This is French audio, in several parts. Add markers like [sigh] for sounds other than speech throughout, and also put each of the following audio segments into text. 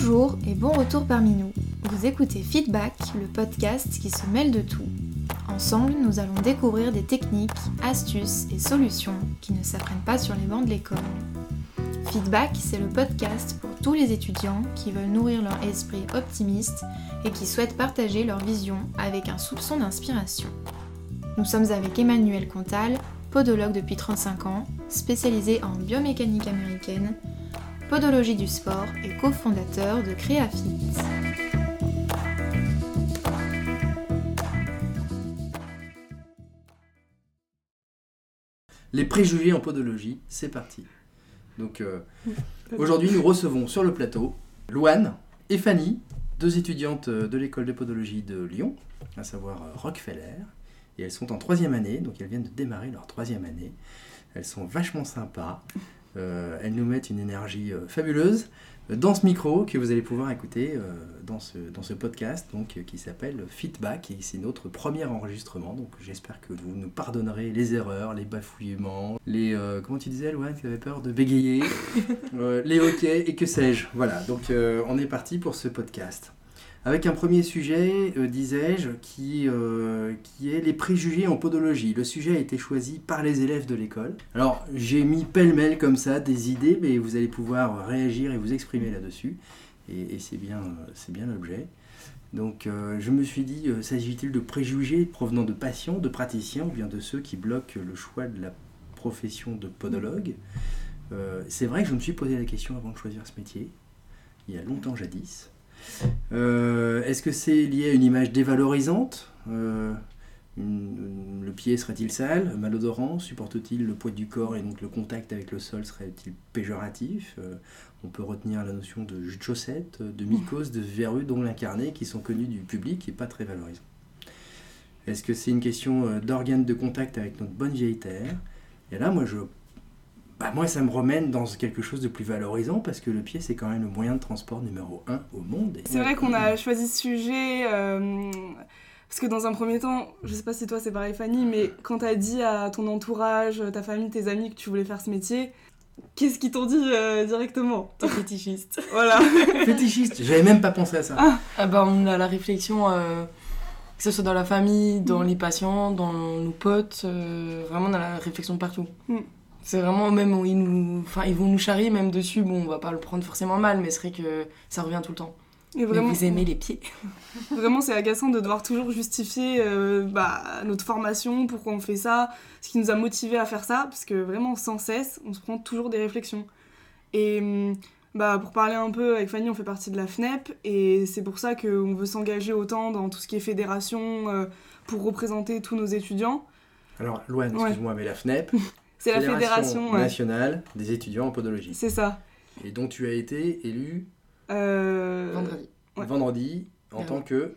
Bonjour et bon retour parmi nous. Vous écoutez Feedback, le podcast qui se mêle de tout. Ensemble, nous allons découvrir des techniques, astuces et solutions qui ne s'apprennent pas sur les bancs de l'école. Feedback, c'est le podcast pour tous les étudiants qui veulent nourrir leur esprit optimiste et qui souhaitent partager leur vision avec un soupçon d'inspiration. Nous sommes avec Emmanuel Contal, podologue depuis 35 ans, spécialisé en biomécanique américaine, podologie du sport et cofondateur de CréaFit. Les préjugés en podologie, c'est parti. Donc euh, [laughs] aujourd'hui, nous recevons sur le plateau Louane et Fanny, deux étudiantes de l'école de podologie de Lyon, à savoir euh, Rockefeller. Et elles sont en troisième année, donc elles viennent de démarrer leur troisième année. Elles sont vachement sympas. Euh, elles nous mettent une énergie euh, fabuleuse dans ce micro que vous allez pouvoir écouter euh, dans, ce, dans ce podcast donc, euh, qui s'appelle Feedback et c'est notre premier enregistrement. Donc j'espère que vous nous pardonnerez les erreurs, les bafouillements, les. euh, comment tu disais, Louane, tu avais peur de bégayer, [laughs] euh, les hoquets et que sais-je. Voilà, donc euh, on est parti pour ce podcast. Avec un premier sujet, euh, disais-je, qui, euh, qui est les préjugés en podologie. Le sujet a été choisi par les élèves de l'école. Alors, j'ai mis pêle-mêle comme ça des idées, mais vous allez pouvoir réagir et vous exprimer là-dessus. Et, c'est bien, euh, c'est bien l'objet. Donc, je me suis dit, s'agit-il de préjugés provenant de patients, de praticiens, ou bien de ceux qui bloquent le choix de la profession de podologue? C'est vrai que je me suis posé la question avant de choisir ce métier, il y a longtemps jadis. Euh, Est-ce que c'est lié à une image dévalorisante Euh, Le pied serait-il sale, malodorant Supporte-t-il le poids du corps et donc le contact avec le sol serait-il péjoratif Euh, On peut retenir la notion de jus de chaussette, de mycose, de verrues d'ongles incarnés qui sont connus du public et pas très valorisants. Est-ce que c'est une question d'organes de contact avec notre bonne vieille terre? Et là, moi, je bah moi, ça me remène dans quelque chose de plus valorisant parce que le pied, c'est quand même le moyen de transport numéro un au monde. Et- C'est vrai qu'on a choisi ce sujet euh, parce que dans un premier temps, je sais pas si toi c'est pareil Fanny, mais quand t'as dit à ton entourage, ta famille, tes amis que tu voulais faire ce métier, qu'est-ce qu'ils t'ont dit euh, directement? T'es fétichiste. [laughs] Voilà. [laughs] Fétichiste, j'avais même pas pensé à ça. Ah. Ah bah, on a la réflexion, euh, que ce soit dans la famille, dans Mm. les patients, dans nos potes, euh, vraiment on a la réflexion partout. Mm. C'est vraiment même où ils nous, enfin ils vont nous charrier même dessus. Bon, on va pas le prendre forcément mal, mais c'est vrai que ça revient tout le temps. Et Mais vous aimez les pieds [laughs] vraiment c'est agaçant de devoir toujours justifier euh, bah, notre formation, pourquoi on fait ça, ce qui nous a motivé à faire ça, parce que vraiment sans cesse, on se prend toujours des réflexions. Et hum, bah, pour parler un peu, avec Fanny, on fait partie de la FNEP, et c'est pour ça qu'on veut s'engager autant dans tout ce qui est fédération, euh, pour représenter tous nos étudiants. Alors, Loane, Ouais. excuse-moi, mais la FNEP, [laughs] C'est la fédération, ouais. nationale des étudiants en podologie. c'est ça. Et dont tu as été élu Euh, vendredi. Ouais. vendredi en Ouais. tant que.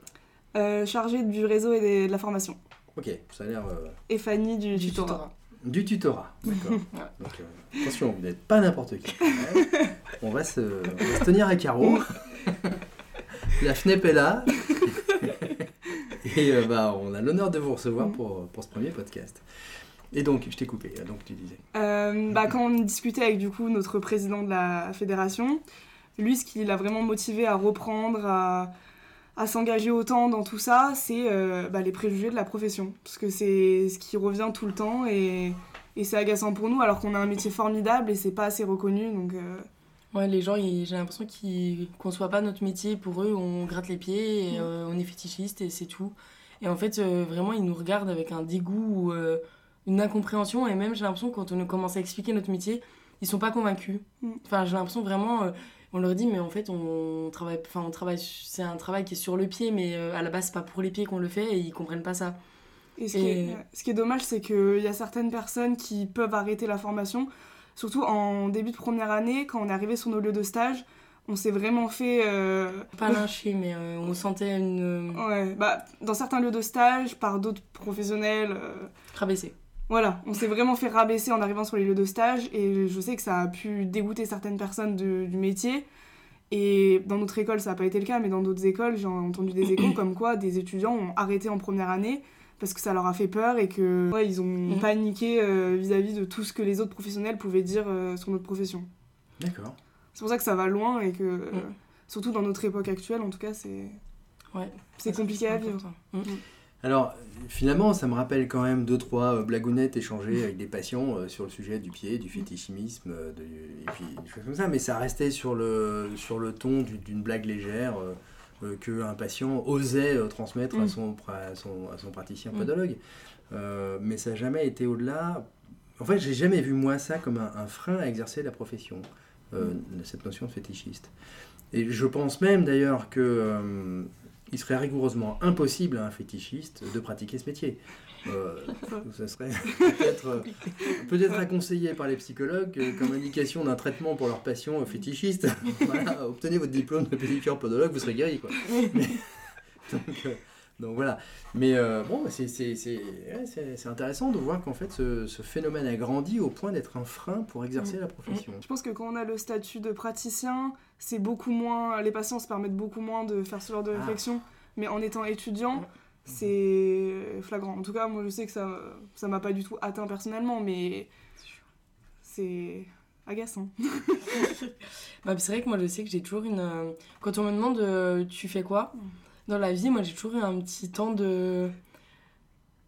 euh, chargée du réseau et des- de la formation. Ok, ça a l'air euh, Et Fanny du, Du tutorat. tutorat. du tutorat. D'accord. [laughs] Ouais. Donc, euh, attention, vous n'êtes pas n'importe qui. [laughs] on, va se, on va se tenir à carreau. [laughs] la FNEP est là. Et euh, bah, on a l'honneur de vous recevoir pour, pour ce premier podcast. Et donc, je t'ai coupé, donc tu disais. Euh, bah, quand on discutait avec du coup notre président de la fédération, lui ce qui l'a vraiment motivé à reprendre, à, à s'engager autant dans tout ça, c'est euh, bah, les préjugés de la profession. Parce que c'est ce qui revient tout le temps et, et c'est agaçant pour nous alors qu'on a un métier formidable et c'est pas assez reconnu. Donc euh, Ouais, les gens, j'ai l'impression qu'ils conçoivent pas notre métier. Pour eux, on gratte les pieds, et, Mm. euh, on est fétichiste et c'est tout. Et en fait, euh, vraiment, ils nous regardent avec un dégoût euh, une incompréhension. Et même, j'ai l'impression quand on commence à expliquer notre métier, ils sont pas convaincus. Mm. Enfin, j'ai l'impression vraiment, euh, on leur dit, mais en fait, on travaille, enfin, on travaille, c'est un travail qui est sur le pied, mais euh, à la base, c'est pas pour les pieds qu'on le fait et ils comprennent pas ça. Et ce, qui est, ce qui est dommage, c'est qu'il y a certaines personnes qui peuvent arrêter la formation, surtout en début de première année, quand on est arrivé sur nos lieux de stage, on s'est vraiment fait... euh, Pas lyncher, mais euh, on sentait une Ouais, bah, dans certains lieux de stage, par d'autres professionnels, euh. Voilà, on s'est vraiment fait rabaisser en arrivant sur les lieux de stage et je sais que ça a pu dégoûter certaines personnes de- du métier. Et dans notre école, ça n'a pas été le cas, mais dans d'autres écoles, j'ai entendu des échos [coughs] comme quoi des étudiants ont arrêté en première année parce que ça leur a fait peur et que ouais, ils ont Mhm. paniqué euh, vis-à-vis de tout ce que les autres professionnels pouvaient dire euh, sur notre profession. D'accord. C'est pour ça que ça va loin et que euh, Mhm. surtout dans notre époque actuelle, en tout cas, c'est Ouais. c'est compliqué à vivre. Mm. Alors, finalement, ça me rappelle quand même deux, trois euh, blagounettes échangées avec des patients euh, sur le sujet du pied, du fétichisme, euh, de- et puis des choses comme ça, mais ça restait sur le, sur le ton du- d'une blague légère euh, qu'un patient osait transmettre à, Mm. son, à, son, à son praticien Mm. podologue. Mais ça n'a jamais été au-delà. En fait, j'ai jamais vu moi ça comme un, un frein à exercer la profession, euh, cette notion de fétichiste. Et je pense même d'ailleurs que il serait rigoureusement impossible à un fétichiste de pratiquer ce métier. Euh, ça serait peut-être euh, peut-être à conseiller par les psychologues euh, comme indication d'un traitement pour leurs patients euh, fétichistes. [laughs] voilà, obtenez votre diplôme de pédicure podologue, vous serez guéri. Quoi. Mais- donc, euh, donc voilà. Mais euh, bon, c'est c'est- c'est- ouais, intéressant de voir qu'en fait ce, ce phénomène a grandi au point d'être un frein pour exercer la profession. Je pense que quand on a le statut de praticien, c'est beaucoup moins. Les patients se permettent beaucoup moins de faire ce genre de Ah. réflexion. Mais en étant étudiant, c'est flagrant. En tout cas, moi je sais que ça ça m'a pas du tout atteint personnellement, mais c'est agaçant. [laughs] Bah, c'est vrai que moi je sais que j'ai toujours une. euh, Quand on me demande euh, tu fais quoi dans la vie, moi j'ai toujours eu un petit temps de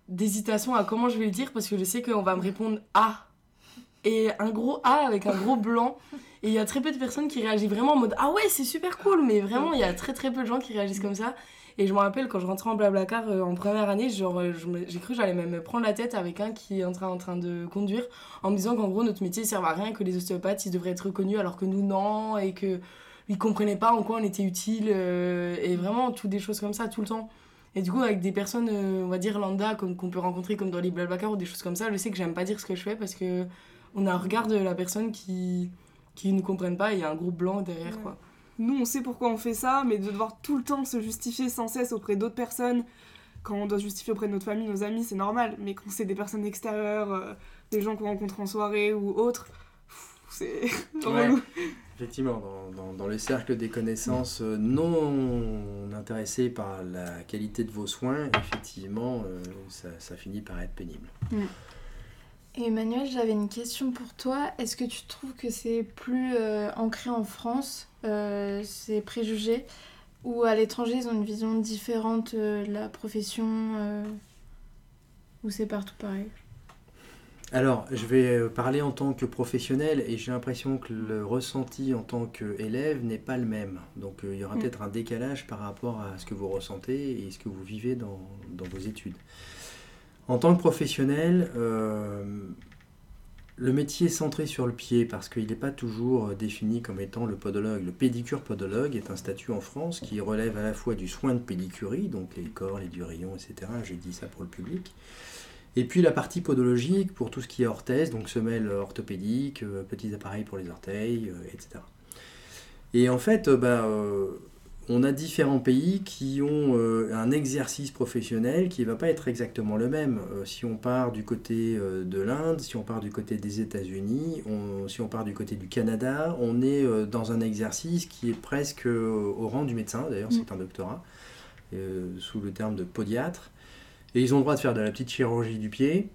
d'hésitation à comment je vais le dire parce que je sais qu'on va me répondre A. Et un gros A avec un gros blanc. Et il y a très peu de personnes qui réagissent vraiment en mode Ah ouais, c'est super cool. Mais vraiment, il y a très très peu de gens qui réagissent comme ça. Et je me rappelle quand je rentrais en Blablacar euh, en première année, genre, euh, j'ai cru que j'allais même me prendre la tête avec un qui est en train, de conduire en me disant qu'en gros notre métier sert à rien, que les ostéopathes ils devraient être reconnus alors que nous non, et que ils comprenaient pas en quoi on était utile, euh, et vraiment tout des choses comme ça tout le temps. Et du coup, avec des personnes, euh, on va dire lambda, comme qu'on peut rencontrer comme dans les Blablacar ou des choses comme ça, je sais que j'aime pas dire ce que je fais parce que on a un regard de la personne qui qui nous comprennent pas et il y a un groupe blanc derrière Ouais. quoi. Nous, on sait pourquoi on fait ça, mais de devoir tout le temps se justifier sans cesse auprès d'autres personnes, quand on doit se justifier auprès de notre famille, nos amis, c'est normal. Mais quand c'est des personnes extérieures, euh, des gens qu'on rencontre en soirée ou autres, pff, c'est [laughs] Ouais. Effectivement, dans, dans, dans le cercle des connaissances euh, non intéressées par la qualité de vos soins, effectivement, euh, ça, ça finit par être pénible. Et Emmanuel, j'avais une question pour toi. Est-ce que tu trouves que c'est plus euh, ancré en France, euh, ces préjugés, ou à l'étranger, ils ont une vision différente euh, de la profession, ou c'est partout pareil? Alors, je vais parler en tant que professionnel et j'ai l'impression que le ressenti en tant qu'élève n'est pas le même. Donc, il y aura Mm. peut-être un décalage par rapport à ce que vous ressentez et ce que vous vivez dans, dans vos études. En tant que professionnel, euh, le métier est centré sur le pied parce qu'il n'est pas toujours euh, défini comme étant le podologue. Le pédicure podologue est un statut en France qui relève à la fois du soin de pédicurie, donc les corps, les durillons, etc. J'ai dit ça pour le public. Et puis la partie podologique pour tout ce qui est orthèse, donc semelles orthopédiques, euh, petits appareils pour les orteils, etc. Et en fait, bah, on a différents pays qui ont euh, un exercice professionnel qui ne va pas être exactement le même. Euh, si on part du côté euh, de l'Inde, si on part du côté des États-Unis, si on part du côté du Canada, on est dans un exercice qui est presque au rang du médecin, d'ailleurs Mm. c'est un doctorat, sous le terme de podiatre. Et ils ont le droit de faire de la petite chirurgie du pied.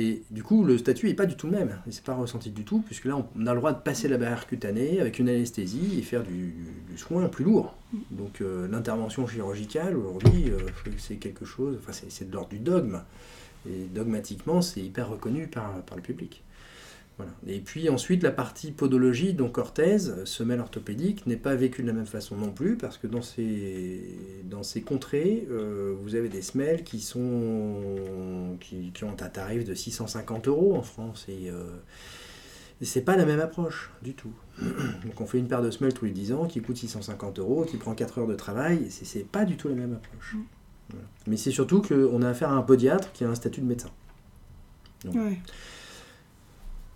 Et du coup, le statut n'est pas du tout le même. Et c'est pas ressenti du tout, puisque là, on a le droit de passer la barrière cutanée avec une anesthésie et faire du, soin plus lourd. Donc euh, l'intervention chirurgicale, aujourd'hui, euh, c'est quelque chose, enfin c'est, de l'ordre du dogme. Et dogmatiquement, c'est hyper reconnu par le public. Voilà. Et puis ensuite, la partie podologie, donc orthèse, semelle orthopédique, n'est pas vécue de la même façon non plus, parce que dans ces, dans ces contrées, euh, vous avez des semelles qui, sont, qui, qui ont un tarif de 650 euros en France. Et, euh, c'est pas la même approche du tout. [clears throat] Donc on fait une paire de semelles tous les 10 ans qui coûte 650 euros, qui prend 4 heures de travail, et c'est, pas du tout la même approche. Voilà. Mais c'est surtout qu'on a affaire à un podiatre qui a un statut de médecin. Ouais.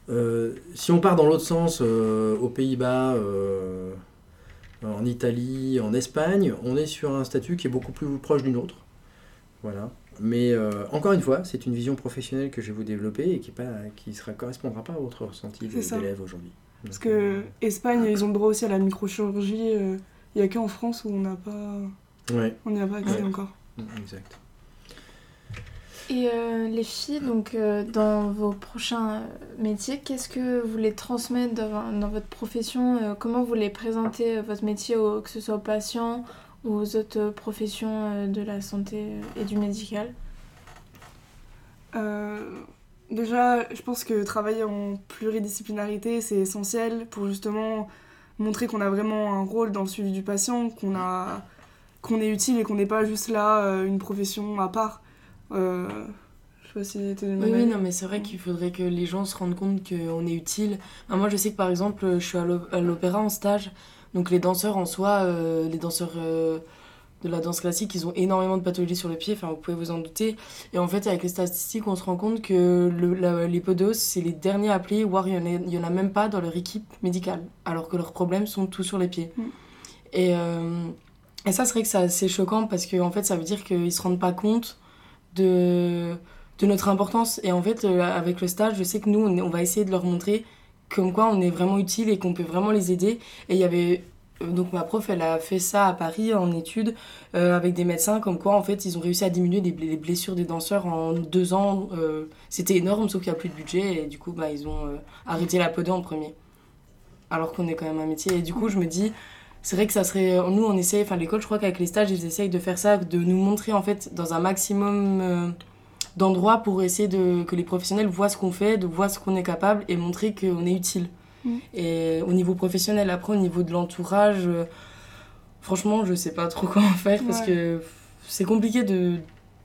Euh, si on part dans l'autre sens, euh, aux Pays-Bas, euh, en Italie, en Espagne, on est sur un statut qui est beaucoup plus proche du nôtre. Voilà. Mais encore une fois, c'est une vision professionnelle que je vais vous développer et qui ne correspondra pas à votre ressenti d'élève aujourd'hui. Parce que Espagne, ils ont le droit aussi à la microchirurgie. Il n'y a qu'en France où on n'a pas, ouais, on n'y a pas accès Ouais. encore. Mm, Exact. Et euh, les filles, donc euh, dans vos prochains euh, métiers, qu'est-ce que vous voulez transmettre dans, votre profession Comment vous voulez présenter euh, votre métier, que ce soit aux patients ou aux autres professions de la santé et du médical? Déjà, je pense que travailler en pluridisciplinarité, c'est essentiel pour justement montrer qu'on a vraiment un rôle dans le suivi du patient, qu'on a qu'on est utile et qu'on n'est pas juste là une profession à part. Euh, je sais pas si t'es Oui, oui, non, mais c'est vrai qu'il faudrait que les gens se rendent compte qu'on est utile. Moi, je sais que par exemple, je suis à l'op- à l'opéra en stage, donc les danseurs en soi, euh, les danseurs euh, de la danse classique, ils ont énormément de pathologies sur le pied, enfin, vous pouvez vous en douter. Et en fait, avec les statistiques, on se rend compte que le, la- les podos, c'est les derniers appelés, voire il y en a, en même pas dans leur équipe médicale, alors que leurs problèmes sont tous sur les pieds. Mm. Et, euh, et ça, c'est vrai que c'est assez choquant parce que en fait, ça veut dire qu'ils se rendent pas compte de, notre importance. Et en fait, euh, avec le stage, je sais que nous, on, va essayer de leur montrer comme quoi on est vraiment utile et qu'on peut vraiment les aider. Et il y avait. euh, Donc ma prof, elle a fait ça à Paris en études euh, avec des médecins, comme quoi en fait ils ont réussi à diminuer les, bl- les blessures des danseurs en deux ans. C'était énorme, sauf qu'il n'y a plus de budget et du coup bah, ils ont arrêté la podo en premier. Alors qu'on est quand même un métier. Et du coup je me dis, c'est vrai que ça serait. Nous on essaye, enfin l'école je crois qu'avec les stages ils essayent de faire ça, de nous montrer en fait dans un maximum euh, d'endroits pour essayer de, que les professionnels voient ce qu'on fait, de voir ce qu'on est capable et montrer qu'on est utile. Mm. Et au niveau professionnel, après au niveau de l'entourage, euh, franchement je sais pas trop [laughs] comment faire parce Ouais. que c'est compliqué de.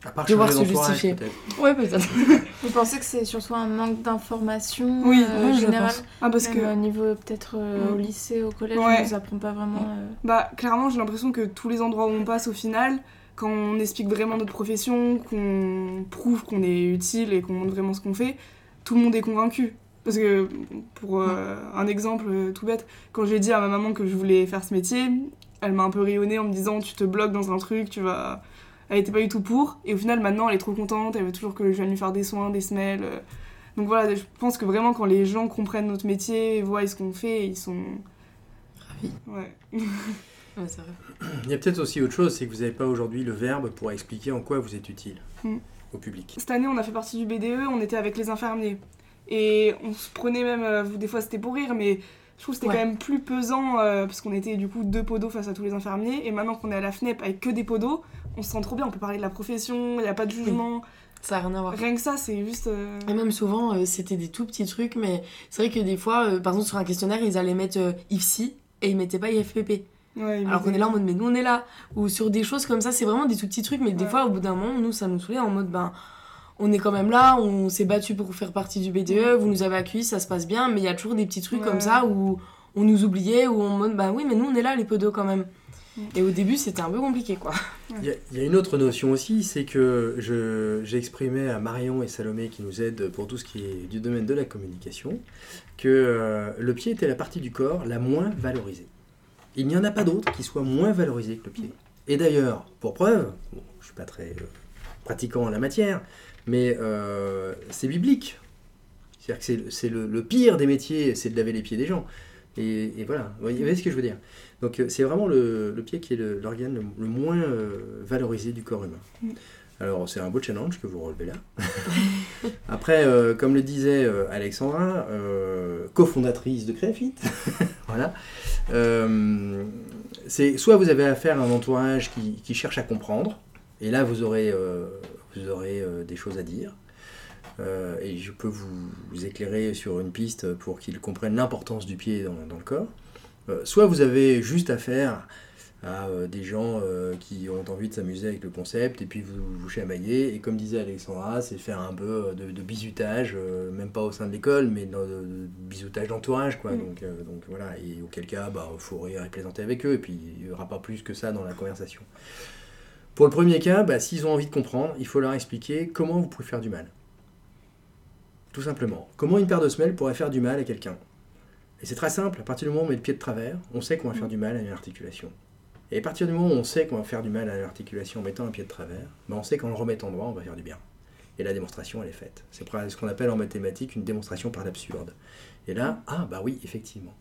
À part Devoir se justifier. Ouais peut-être. [laughs] Vous pensez que c'est surtout un manque d'information Oui, euh, je général pense. Ah, parce Même que au niveau peut-être euh, Mm. au lycée, au collège, Ouais. on nous apprend pas vraiment. euh, Bah, clairement, j'ai l'impression que tous les endroits où on passe au final, quand on explique vraiment notre profession, qu'on prouve qu'on est utile et qu'on montre vraiment ce qu'on fait, tout le monde est convaincu. Parce que, pour euh, un exemple euh, tout bête, quand j'ai dit à ma maman que je voulais faire ce métier, elle m'a un peu rayonnée en me disant Tu te bloques dans un truc, tu vas. Elle était pas du tout pour. Et au final, maintenant, elle est trop contente, elle veut toujours que je vienne lui faire des soins, des semelles. euh. Donc voilà, je pense que vraiment, quand les gens comprennent notre métier, voient ce qu'on fait, ils sont. Ravis. Ouais. Ouais, c'est vrai. Il y a peut-être aussi autre chose, c'est que vous n'avez pas aujourd'hui le verbe pour expliquer en quoi vous êtes utile Mm. au public. Cette année, on a fait partie du BDE, on était avec les infirmiers. Et on se prenait même, euh, des fois c'était pour rire, mais je trouve que c'était Ouais. quand même plus pesant, euh, parce qu'on était du coup deux podos face à tous les infirmiers. Et maintenant qu'on est à la FNEP avec que des podos, on se sent trop bien, on peut parler de la profession, il n'y a pas de jugement. Ça a rien à voir. Rien que ça, c'est juste. euh, Et même souvent, euh, c'était des tout petits trucs, mais c'est vrai que des fois, euh, par exemple, sur un questionnaire, ils allaient mettre IFSI et ils mettaient pas IFPP. ouais, Alors qu'on est là en mode, mais nous on est là. Ou sur des choses comme ça, c'est vraiment des tout petits trucs, mais des fois, au bout d'un moment, nous, ça nous saoulait en mode, ben, on est quand même là, on s'est battu pour faire partie du BDE, vous nous avez accueillis, ça se passe bien, mais il y a toujours des petits trucs Ouais. comme ça où on nous oubliait, où on mode, bah oui, mais nous on est là, les podos quand même. Et au début, c'était un peu compliqué, quoi. Il y, a, une autre notion aussi, c'est que j'ai exprimé à Marion et Salomé qui nous aident pour tout ce qui est du domaine de la communication, que euh, le pied était la partie du corps la moins valorisée. Il n'y en a pas d'autre qui soit moins valorisée que le pied. Et d'ailleurs, pour preuve, je ne suis pas très euh, pratiquant en la matière, mais euh, c'est biblique. C'est-à-dire que c'est le pire des métiers, c'est de laver les pieds des gens. Et, et voilà, vous voyez ce que je veux dire. Donc euh, c'est vraiment le, le pied qui est l'organe le, le moins euh, valorisé du corps humain. Mm. Alors c'est un beau challenge que vous relevez là. [laughs] Après, euh, comme le disait euh, Alexandra, cofondatrice de Créafit, [laughs] voilà, c'est soit vous avez affaire à un entourage qui, qui cherche à comprendre, et là vous aurez, vous aurez des choses à dire. Euh, et je peux vous, vous éclairer sur une piste pour qu'ils comprennent l'importance du pied dans, dans le corps. Euh, soit vous avez juste affaire à euh, des gens qui ont envie de s'amuser avec le concept et puis vous vous chamaillez. Et comme disait Alexandra, c'est faire un peu de, de bizutage, même pas au sein de l'école, mais de, de bizutage d'entourage. quoi. Mm. Donc, donc voilà, et auquel cas, bah, faut rire et plaisanter avec eux, et puis il n'y aura pas plus que ça dans la conversation. Pour le premier cas, bah, s'ils ont envie de comprendre, il faut leur expliquer comment vous pouvez faire du mal. Tout simplement. Comment une paire de semelles pourrait faire du mal à quelqu'un? Et c'est très simple, à partir du moment où on met le pied de travers, on sait qu'on va faire du mal à une articulation. Et à partir du moment où on sait qu'on va faire du mal à une articulation en mettant un pied de travers, ben on sait qu'en le remettant droit, on va faire du bien. Et la démonstration, elle est faite. C'est ce qu'on appelle en mathématiques une démonstration par l'absurde. Et là, ah bah oui, effectivement.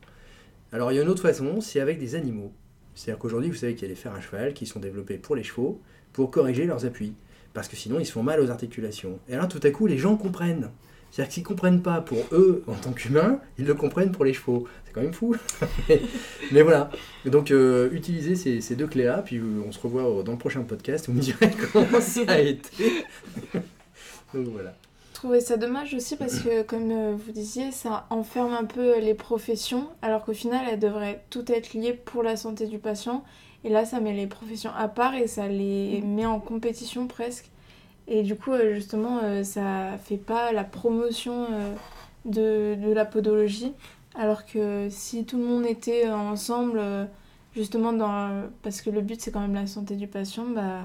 Alors il y a une autre façon, c'est avec des animaux. C'est-à-dire qu'aujourd'hui, vous savez qu'il y a des fers à cheval qui sont développés pour les chevaux, pour corriger leurs appuis. parce que sinon ils se font mal aux articulations. Et là, tout à coup, les gens comprennent. C'est-à-dire qu'ils ne comprennent pas pour eux en tant qu'humains, ils le comprennent pour les chevaux. C'est quand même fou. [laughs] mais, voilà. donc, euh, utilisez ces, deux clés-là, puis on se revoit dans le prochain podcast. Vous me direz [laughs] comment ça a été. [laughs] donc voilà. Je trouvais ça dommage aussi parce que, comme euh, vous disiez, ça enferme un peu les professions, alors qu'au final, elles devraient tout être liées pour la santé du patient. Et là, ça met les professions à part et ça les met en compétition presque. Et du coup, euh, justement, euh, ça fait pas la promotion euh, de, de, la podologie. Alors que si tout le monde était ensemble, justement, dans, parce que le but c'est quand même la santé du patient, bah,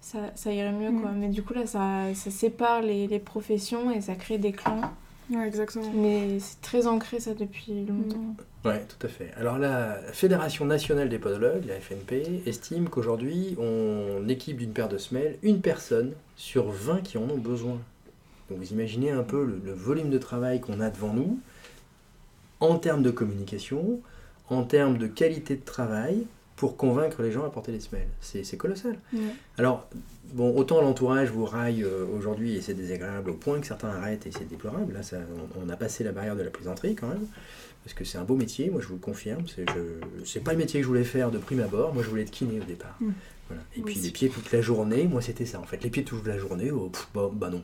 ça, ça irait mieux. Quoi. Mm. Mais du coup, là, ça, ça sépare les, les, professions et ça crée des clans. Ouais, exactement. Mais c'est très ancré ça depuis longtemps. Mm. Oui, tout à fait. Alors la Fédération nationale des podologues, la FNP, estime qu'aujourd'hui, on équipe d'une paire de semelles une personne sur 20 qui en ont besoin. Donc vous imaginez un peu le, volume de travail qu'on a devant nous en termes de communication, en termes de qualité de travail, pour convaincre les gens à porter les semelles. C'est colossal. Alors, bon, autant l'entourage vous raille euh, aujourd'hui et c'est désagréable au point que certains arrêtent et c'est déplorable. Là, ça, on, a passé la barrière de la plaisanterie quand même parce que c'est un beau métier, moi je vous le confirme. C'est, pas le métier que je voulais faire de prime abord, moi je voulais être kiné au départ. Mm. Et puis les pieds toute la journée, moi c'était ça en fait. Les pieds toute la journée, oh, bah, bah, non.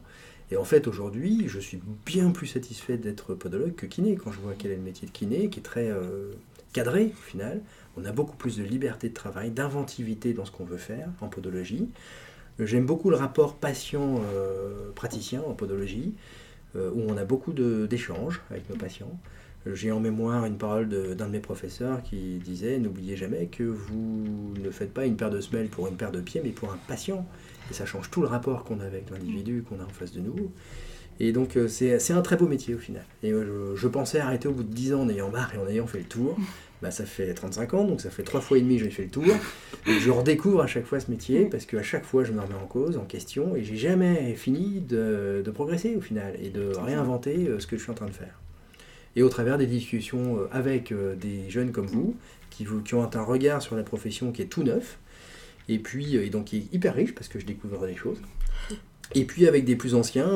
Et en fait aujourd'hui, je suis bien plus satisfait d'être podologue que kiné quand je vois quel est le métier de kiné, qui est très euh, cadré au final. On a beaucoup plus de liberté de travail, d'inventivité dans ce qu'on veut faire en podologie. J'aime beaucoup le rapport patient-praticien euh, en podologie, euh, où on a beaucoup d'échanges avec nos patients. J'ai en mémoire une parole d'un de, mes professeurs qui disait N'oubliez jamais que vous ne faites pas une paire de semelles pour une paire de pieds, mais pour un patient. Et ça change tout le rapport qu'on a avec l'individu qu'on a en face de nous. Et donc, euh, c'est un très beau métier au final. Et euh, je, pensais arrêter au bout de 10 ans en ayant marre et en ayant fait le tour. Bah, ça fait 35 ans, donc ça fait 3 fois et demi que j'ai fait le tour. Et je redécouvre à chaque fois ce métier parce qu'à chaque fois je me remets en cause, en question, et j'ai jamais fini de, de, progresser au final et de réinventer euh, ce que je suis en train de faire et au travers des discussions euh, avec euh, des jeunes comme vous, qui, qui ont un regard sur la profession qui est tout neuf, et puis et donc qui est hyper riche parce que je découvre des choses. Et puis avec des plus anciens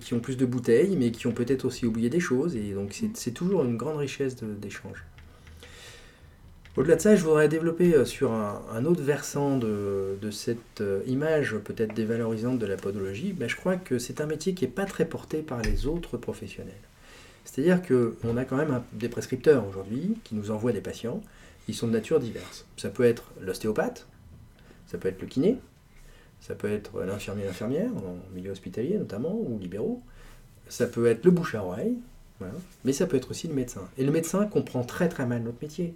qui ont plus de bouteilles, mais qui ont peut-être aussi oublié des choses, et donc c'est toujours une grande richesse d'échange. Au-delà de ça, je voudrais développer sur un, autre versant de, cette image peut-être dévalorisante de la podologie. Ben, je crois que c'est un métier qui n'est pas très porté par les autres professionnels. C'est-à-dire qu'on a quand même des prescripteurs aujourd'hui qui nous envoient des patients. Ils sont de nature diverse. Ça peut être l'ostéopathe, ça peut être le kiné, ça peut être l'infirmier l'infirmière, en milieu hospitalier notamment, ou libéraux. Ça peut être le bouche à oreille, mais ça peut être aussi le médecin. Et le médecin comprend très très mal notre métier.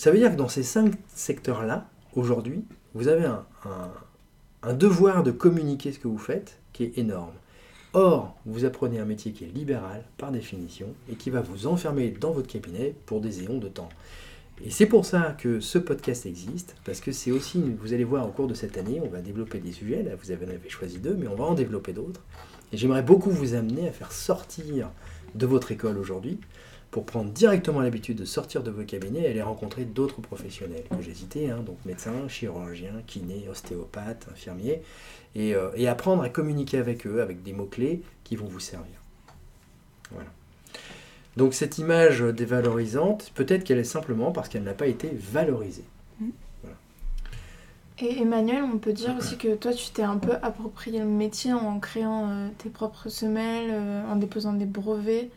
Ça veut dire que dans ces cinq secteurs-là, aujourd'hui, vous avez un devoir de communiquer ce que vous faites qui est énorme. Or, vous apprenez un métier qui est libéral par définition et qui va vous enfermer dans votre cabinet pour des éons de temps. Et c'est pour ça que ce podcast existe, parce que c'est aussi, vous allez voir au cours de cette année, on va développer des sujets, là vous avez choisi deux, mais on va en développer d'autres. Et j'aimerais beaucoup vous amener à faire sortir de votre école aujourd'hui, pour prendre directement l'habitude de sortir de vos cabinets et aller rencontrer d'autres professionnels que j'ai cités, hein, donc médecins, chirurgiens, kinés, ostéopathes, infirmiers, euh, et, apprendre à communiquer avec eux avec des mots-clés qui vont vous servir. Voilà. Donc cette image dévalorisante, peut-être qu'elle est simplement parce qu'elle n'a pas été valorisée. Mm. Et Emmanuel, on peut dire [coughs] aussi que toi, tu t'es un peu approprié le métier en créant euh, tes propres semelles, euh, en déposant des brevets.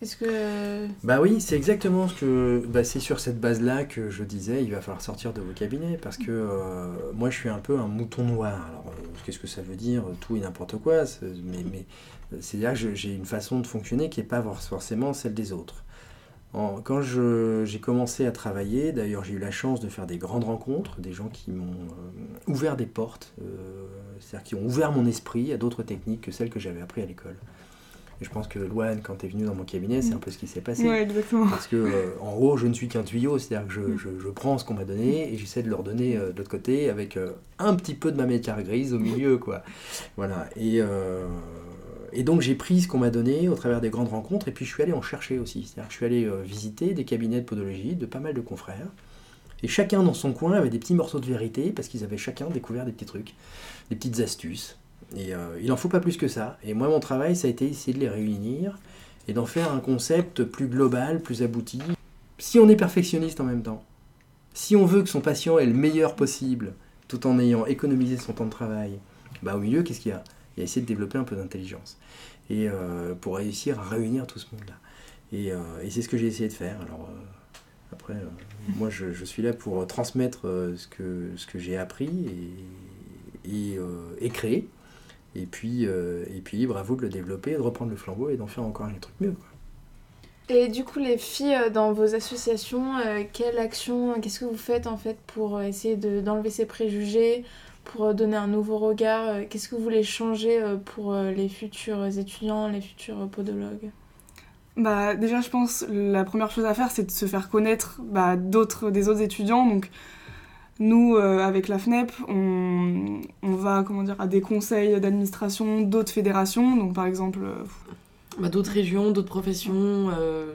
Est-ce que... Bah oui, c'est exactement ce que... Bah c'est sur cette base-là que je disais, il va falloir sortir de vos cabinets, parce que euh, moi je suis un peu un mouton noir. Alors euh, qu'est-ce que ça veut dire? Tout et n'importe quoi. Mais, c'est-à-dire que j'ai une façon de fonctionner qui n'est pas forcément celle des autres. quand j'ai commencé à travailler, d'ailleurs j'ai eu la chance de faire des grandes rencontres, des gens qui m'ont euh, ouvert des portes, c'est-à-dire qui ont ouvert mon esprit à d'autres techniques que celles que j'avais appris à l'école. Et je pense que Loane, quand tu es venu dans mon cabinet, c'est un peu ce qui s'est passé. Ouais, exactement. Parce que, euh, en gros, je ne suis qu'un tuyau, c'est-à-dire que je, mm. je, je, prends ce qu'on m'a donné et j'essaie de leur donner euh, de l'autre côté avec euh, un petit peu de ma matière grise au milieu, quoi. Voilà. Et, et donc, j'ai pris ce qu'on m'a donné au travers des grandes rencontres et puis je suis allé en chercher aussi. C'est-à-dire que je suis allé visiter des cabinets de podologie de pas mal de confrères. Et chacun dans son coin avait des petits morceaux de vérité parce qu'ils avaient chacun découvert des petits trucs, des petites astuces Et euh, il en faut pas plus que ça. Et moi, mon travail, ça a été essayer de les réunir et d'en faire un concept plus global, plus abouti. Si on est perfectionniste en même temps, si on veut que son patient ait le meilleur possible, tout en ayant économisé son temps de travail, bah au milieu, qu'est-ce qu'il y a? Il y a essayer de développer un peu d'intelligence. Et euh, pour réussir à réunir tout ce monde-là. Et, euh, et c'est ce que j'ai essayé de faire. Alors, après, moi, je, suis là pour transmettre ce que, j'ai appris et créer. Et puis, euh, et puis, libre à vous de le développer, de reprendre le flambeau et d'en faire encore un truc mieux. quoi. Et du coup, les filles, euh, dans vos associations, euh, quelle action, qu'est-ce que vous faites en fait pour essayer de- d'enlever ces préjugés, pour euh, donner un nouveau regard euh, Qu'est-ce que vous voulez changer euh, pour euh, les futurs étudiants, les futurs podologues? Bah, déjà, je pense la première chose à faire, c'est de se faire connaître bah, d'autres, des autres étudiants. Donc, nous, euh, avec la FNEP, on, on va comment dire, à des conseils d'administration d'autres fédérations. Donc, par exemple, euh, Bah, d'autres régions, d'autres professions. euh,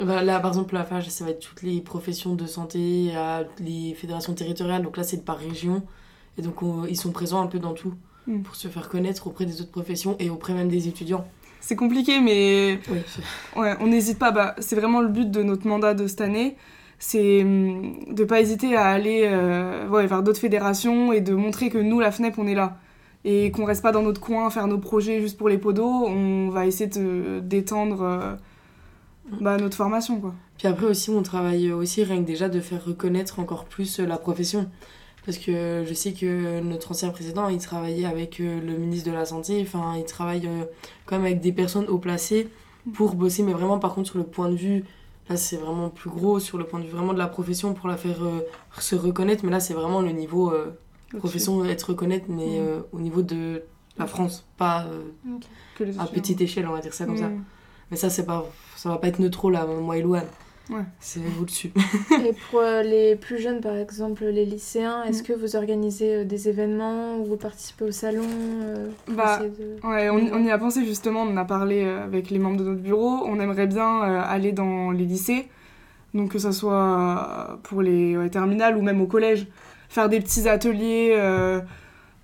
bah, là, par exemple, la FAGE, ça va être toutes les professions de santé, à les fédérations territoriales. Donc là, c'est par région. Et donc, on- ils sont présents un peu dans tout Mm. pour se faire connaître auprès des autres professions et auprès même des étudiants. c'est compliqué, mais Oui, Ouais, on n'hésite pas. Bah, c'est vraiment le but de notre mandat de cette année. C'est hum, de pas hésiter à aller euh, ouais, vers d'autres fédérations et de montrer que nous, la FNEP, on est là. Et qu'on reste pas dans notre coin, faire nos projets juste pour les podos. On va essayer de d'étendre euh, bah, notre formation, quoi. Puis après aussi, on travaille aussi rien que déjà de faire reconnaître encore plus euh, la profession. Parce que je sais que notre ancien président, il travaillait avec euh, le ministre de la Santé, enfin, il travaille quand même avec des personnes haut placées pour bosser, mais vraiment par contre sur le point de vue, là c'est vraiment plus gros, sur le point de vue vraiment de la profession pour la faire euh, se reconnaître, mais là c'est vraiment le niveau euh, profession, être reconnaître, mais Mm. euh, au niveau de la France, pas à petite échelle, on va dire ça comme ça. Mm. Mais ça, c'est pas, ça va pas être neutre là, moi et Louane. Ouais. C'est vous dessus. [laughs] Et pour euh, les plus jeunes, par exemple, les lycéens, est-ce Mm. que vous organisez euh, des événements ou vous participez au salon euh, Bah, de- Ouais, on, on y a pensé justement, on en a parlé euh, avec les membres de notre bureau. On aimerait bien euh, aller dans les lycées, donc que ce soit euh, pour les ouais, terminales ou même au collège, faire des petits ateliers euh,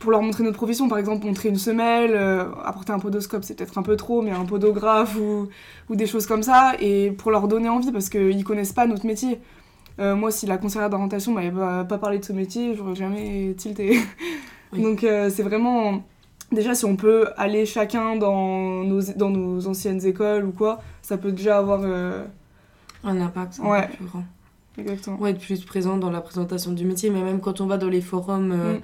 pour leur montrer notre profession. Par exemple, montrer une semelle, euh, apporter un podoscope, c'est peut-être un peu trop, mais un podographe ou, ou des choses comme ça, et pour leur donner envie parce qu'ils connaissent pas notre métier. Euh, moi, si la conseillère d'orientation m'avait pas, pas parlé de ce métier, j'aurais jamais tilté. [laughs] Oui. Donc, euh, c'est vraiment. Déjà, si on peut aller chacun dans nos, dans nos anciennes écoles ou quoi, ça peut déjà avoir. Un impact un Ouais. plus grand. Exactement. Ouais, être plus présent dans la présentation du métier, mais même quand on va dans les forums, Mm.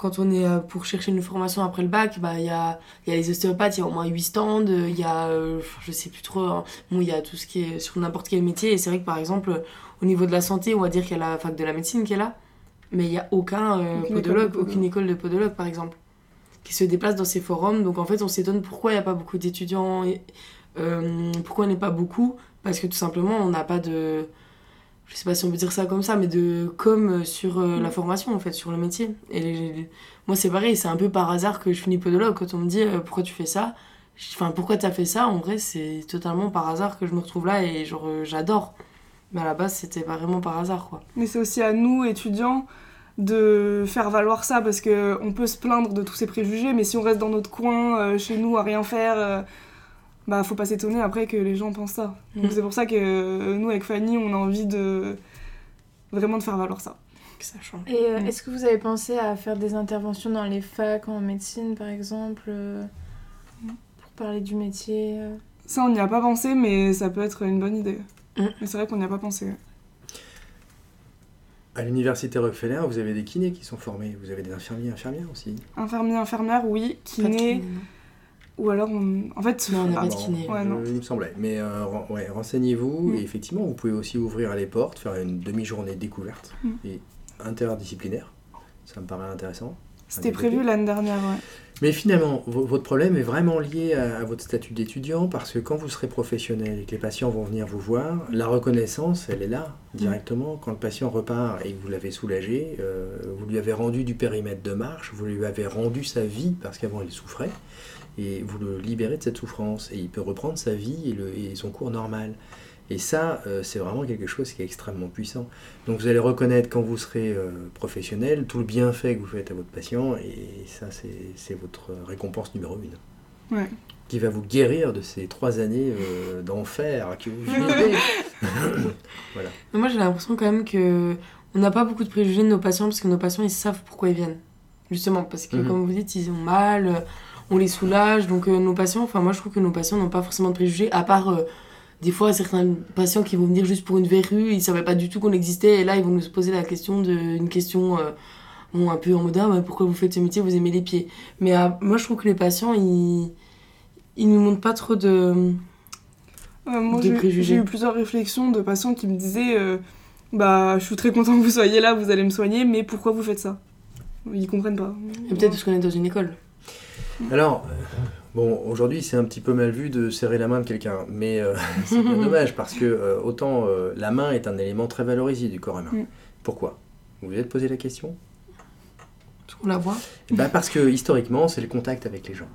Quand on est euh, pour chercher une formation après le bac, bah il y a, y a les ostéopathes, il y a au moins 8 stands, euh, il y a, euh, je sais plus trop, hein. bon, il y a tout ce qui est sur n'importe quel métier, et c'est vrai que par exemple, au niveau de la santé, on va dire qu'il y a la fac de la médecine qui est là, mais il y a aucun euh, Aucune école de podologue, podologue. aucune école de podologue par exemple, qui se déplace dans ces forums, donc en fait on s'étonne pourquoi il n'y a pas beaucoup d'étudiants, et, euh, pourquoi on n'est pas beaucoup, parce que tout simplement on n'a pas de je sais pas si on peut dire ça comme ça, mais de com sur euh, la formation en fait, sur le métier. Et les- moi c'est pareil, c'est un peu par hasard que je finis podologue. Quand on me dit euh, pourquoi tu fais ça, enfin pourquoi t'as fait ça, en vrai c'est totalement par hasard que je me retrouve là et genre euh, j'adore. Mais à la base c'était pas vraiment par hasard quoi. Mais c'est aussi à nous, étudiants, de faire valoir ça parce que on peut se plaindre de tous ces préjugés, mais si on reste dans notre coin, euh, chez nous, à rien faire, euh, bah faut pas s'étonner après que les gens pensent ça. Donc Mm. c'est pour ça que euh, nous, avec Fanny, on a envie de vraiment de faire valoir ça. Que ça change. Et euh, Mm. est-ce que vous avez pensé à faire des interventions dans les facs en médecine, par exemple, euh, pour parler du métier Ça, on n'y a pas pensé, mais ça peut être une bonne idée. Mm. Mais c'est vrai qu'on n'y a pas pensé. À l'université Rockefeller, vous avez des kinés qui sont formés, vous avez des infirmiers, infirmières aussi. Infirmier, infirmière, oui. Pas de Kiné, kiné, non. Ou alors on... En fait, Non, on n'a ah, pas de kiné. Ouais, je- non. il me semblait. Mais euh, ouais, renseignez-vous Mm. et effectivement, vous pouvez aussi ouvrir les portes, faire une demi-journée de découverte Mm. et interdisciplinaire. Ça me paraît intéressant. c'était prévu l'année dernière, ouais. Mais finalement, vo- votre problème est vraiment lié à, à votre statut d'étudiant parce que quand vous serez professionnel et que les patients vont venir vous voir, la reconnaissance, elle est là directement. Quand le patient repart et que vous l'avez soulagé, euh, vous lui avez rendu du périmètre de marche, vous lui avez rendu sa vie parce qu'avant il souffrait et vous le libérez de cette souffrance et il peut reprendre sa vie et, le- et son cours normal. Et ça, euh, c'est vraiment quelque chose qui est extrêmement puissant. Donc vous allez reconnaître quand vous serez euh, professionnel tout le bienfait que vous faites à votre patient, et ça, c'est votre récompense numéro une. Ouais. Qui va vous guérir de ces trois années euh, d'enfer que vous vivez. [laughs] [laughs] voilà. Moi, j'ai l'impression quand même que on n'a pas beaucoup de préjugés de nos patients parce que nos patients, ils savent pourquoi ils viennent. Justement, parce que, Mhm. comme vous dites, ils ont mal, on les soulage. Donc, euh, nos patients, enfin, moi, je trouve que nos patients n'ont pas forcément de préjugés, à part euh, des fois certains patients qui vont venir juste pour une verrue, ils savaient pas du tout qu'on existait, et là, ils vont nous poser la question de, une question euh, bon, un peu en mode ah, bah, pourquoi vous faites ce métier, vous aimez les pieds. Mais euh, moi, je trouve que les patients, ils, ils nous montrent pas trop de. Moi, de j'ai- préjugés. j'ai eu plusieurs réflexions de patients qui me disaient Bah, je suis très content que vous soyez là, vous allez me soigner, mais pourquoi vous faites ça? Ils comprennent pas. Et peut-être parce qu'on est dans une école. Alors, bon, aujourd'hui, c'est un petit peu mal vu de serrer la main de quelqu'un, mais euh, [laughs] c'est bien dommage parce que euh, autant euh, la main est un élément très valorisé du corps humain. Mm. Pourquoi? Vous vous êtes posé la question? Parce qu'on la voit. Eh ben, Parce que historiquement, c'est le contact avec les gens.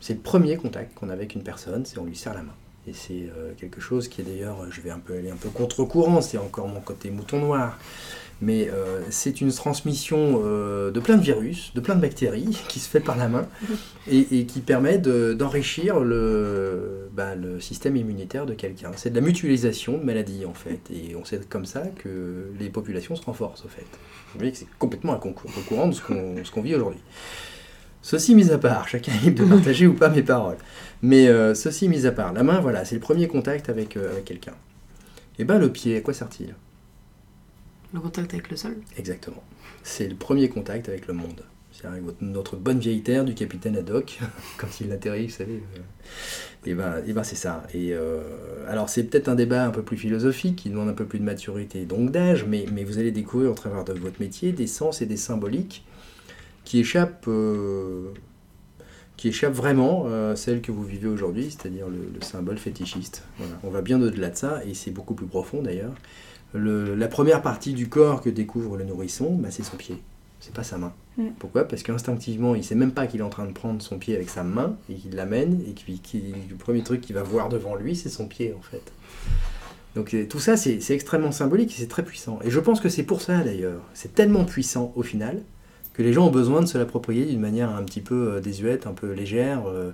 C'est le premier contact qu'on a avec une personne, c'est on lui serre la main. Et c'est quelque chose qui est d'ailleurs, je vais un peu aller un peu contre-courant, c'est encore mon côté mouton noir. Mais euh, c'est une transmission euh, de plein de virus, de plein de bactéries [laughs] qui se fait par la main [laughs] et, et qui permet de- d'enrichir le, bah, le système immunitaire de quelqu'un. C'est de la mutualisation de maladies en fait. Et on sait comme ça que les populations se renforcent au fait. Vous voyez que c'est complètement à concours- au courant de ce qu'on vit aujourd'hui. Ceci mis à part, chacun est libre de partager ou pas mes paroles. Mais euh, ceci mis à part, la main, voilà, c'est le premier contact avec, avec quelqu'un. Et ben le pied, à quoi sert-il? Le contact avec le sol. Exactement. C'est le premier contact avec le monde. C'est avec votre- notre bonne vieille terre du capitaine Haddock, [laughs] quand il atterrit, vous savez. et ben, et ben c'est ça. Et euh, alors c'est peut-être un débat un peu plus philosophique, qui demande un peu plus de maturité donc d'âge, mais, vous allez découvrir au travers de votre métier des sens et des symboliques qui échappent, euh, qui échappent vraiment à celles que vous vivez aujourd'hui, c'est-à-dire le, le symbole fétichiste. On va bien au-delà de ça, et c'est beaucoup plus profond d'ailleurs. Le- la première partie du corps que découvre le nourrisson, bah, c'est son pied. C'est pas sa main. Mm. Pourquoi? Parce qu'instinctivement, il sait même pas qu'il est en train de prendre son pied avec sa main et qu'il l'amène et qu'il, qu'il- le premier truc qu'il va voir devant lui, c'est son pied en fait. Donc euh, tout ça, c'est, extrêmement symbolique et c'est très puissant. Et je pense que c'est pour ça d'ailleurs, c'est tellement puissant au final que les gens ont besoin de se l'approprier d'une manière un petit peu euh, désuète, un peu légère, euh,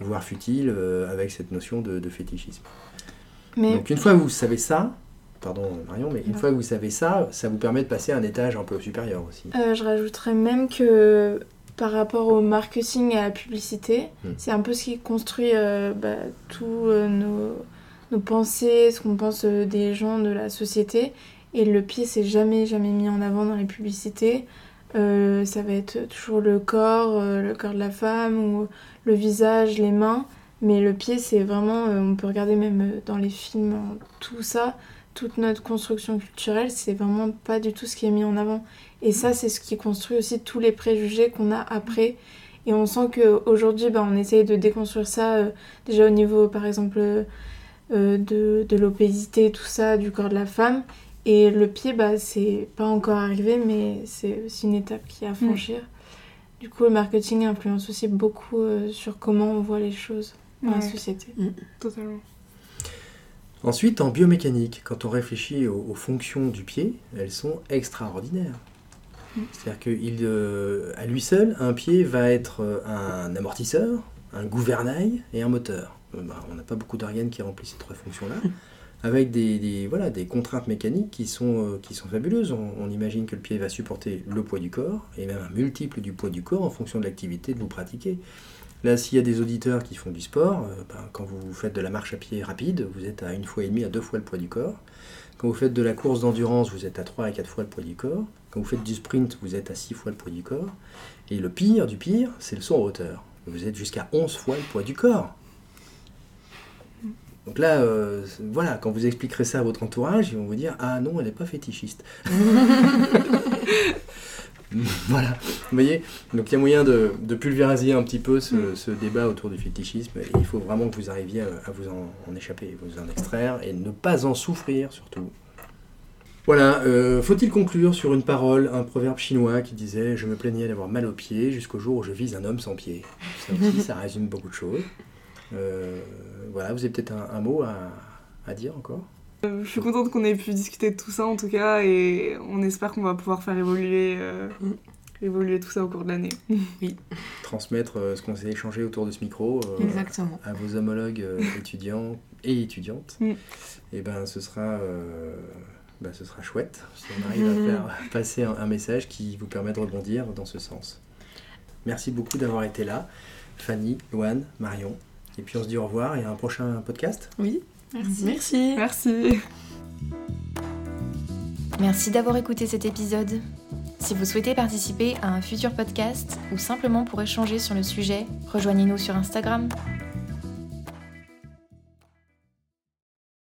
voire futile, euh, avec cette notion de, de fétichisme. Mais Donc une fois que vous savez ça, pardon Marion, mais une fois que vous savez ça, ça vous permet de passer à un étage un peu supérieur aussi. euh, je rajouterais même que par rapport au marketing et à la publicité, Hmm. c'est un peu ce qui construit euh, bah, tous euh, nos, nos pensées, ce qu'on pense euh, des gens, de la société. Et le pied, c'est jamais, jamais mis en avant dans les publicités. Ça va être toujours le corps, le corps de la femme, ou le visage, les mains. Mais le pied, c'est vraiment, on peut regarder même dans les films, en tout ça, toute notre construction culturelle, c'est vraiment pas du tout ce qui est mis en avant. Et ça, c'est ce qui construit aussi tous les préjugés qu'on a après. Et on sent qu'aujourd'hui, bah, on essaye de déconstruire ça, euh, déjà au niveau, par exemple, euh, de, de l'obésité, tout ça, du corps de la femme. Et le pied, bah, c'est pas encore arrivé, mais c'est aussi une étape qui est à franchir. Du coup, le marketing influence aussi beaucoup euh, sur comment on voit les choses dans la société. Totalement. Ensuite, en biomécanique, quand on réfléchit aux, aux fonctions du pied, elles sont extraordinaires. C'est-à-dire qu'à lui seul, un pied va être euh, un amortisseur, un gouvernail et un moteur. Euh, bah, on n'a pas beaucoup d'organes qui remplissent ces trois fonctions-là, [laughs] avec des, des- voilà, des contraintes mécaniques qui sont, euh, qui sont fabuleuses. On, on imagine que le pied va supporter le poids du corps, et même un multiple du poids du corps en fonction de l'activité que vous pratiquez. Là, s'il y a des auditeurs qui font du sport, euh, ben, quand vous faites de la marche à pied rapide, vous êtes à une fois et demie à deux fois le poids du corps. Quand vous faites de la course d'endurance, vous êtes à 3 à 4 fois le poids du corps. Quand vous faites du sprint, vous êtes à 6 fois le poids du corps. Et le pire du pire, c'est le saut en hauteur. Vous êtes jusqu'à 11 fois le poids du corps. Donc là, euh, voilà, quand vous expliquerez ça à votre entourage, ils vont vous dire Ah non, elle n'est pas fétichiste. [laughs] [laughs] voilà, vous voyez Donc il y a moyen de, de pulvériser un petit peu ce, ce débat autour du fétichisme. Et il faut vraiment que vous arriviez à, à vous en, en échapper, vous en extraire et ne pas en souffrir surtout. Voilà, euh, faut-il conclure sur une parole, un proverbe chinois qui disait Je me plaignais d'avoir mal aux pieds jusqu'au jour où je vise un homme sans pied. Ça aussi, ça résume beaucoup de choses. Euh, voilà, vous avez peut-être un, un mot à, à dire encore? Je suis contente qu'on ait pu discuter de tout ça en tout cas et on espère qu'on va pouvoir faire évoluer, euh, Mm. évoluer tout ça au cours de l'année. [laughs] Transmettre euh, ce qu'on s'est échangé autour de ce micro euh, Exactement. à vos homologues euh, [laughs] étudiants et étudiantes. Mm. Et ben ce sera, euh, ben, ce sera chouette si on arrive à faire passer un, un message qui vous permet de rebondir dans ce sens. Merci beaucoup d'avoir été là, Fanny, Loane, Marion. Et puis on se dit au revoir et à un prochain podcast. Oui. Merci. Merci. Merci. Merci d'avoir écouté cet épisode. Si vous souhaitez participer à un futur podcast ou simplement pour échanger sur le sujet, rejoignez-nous sur Instagram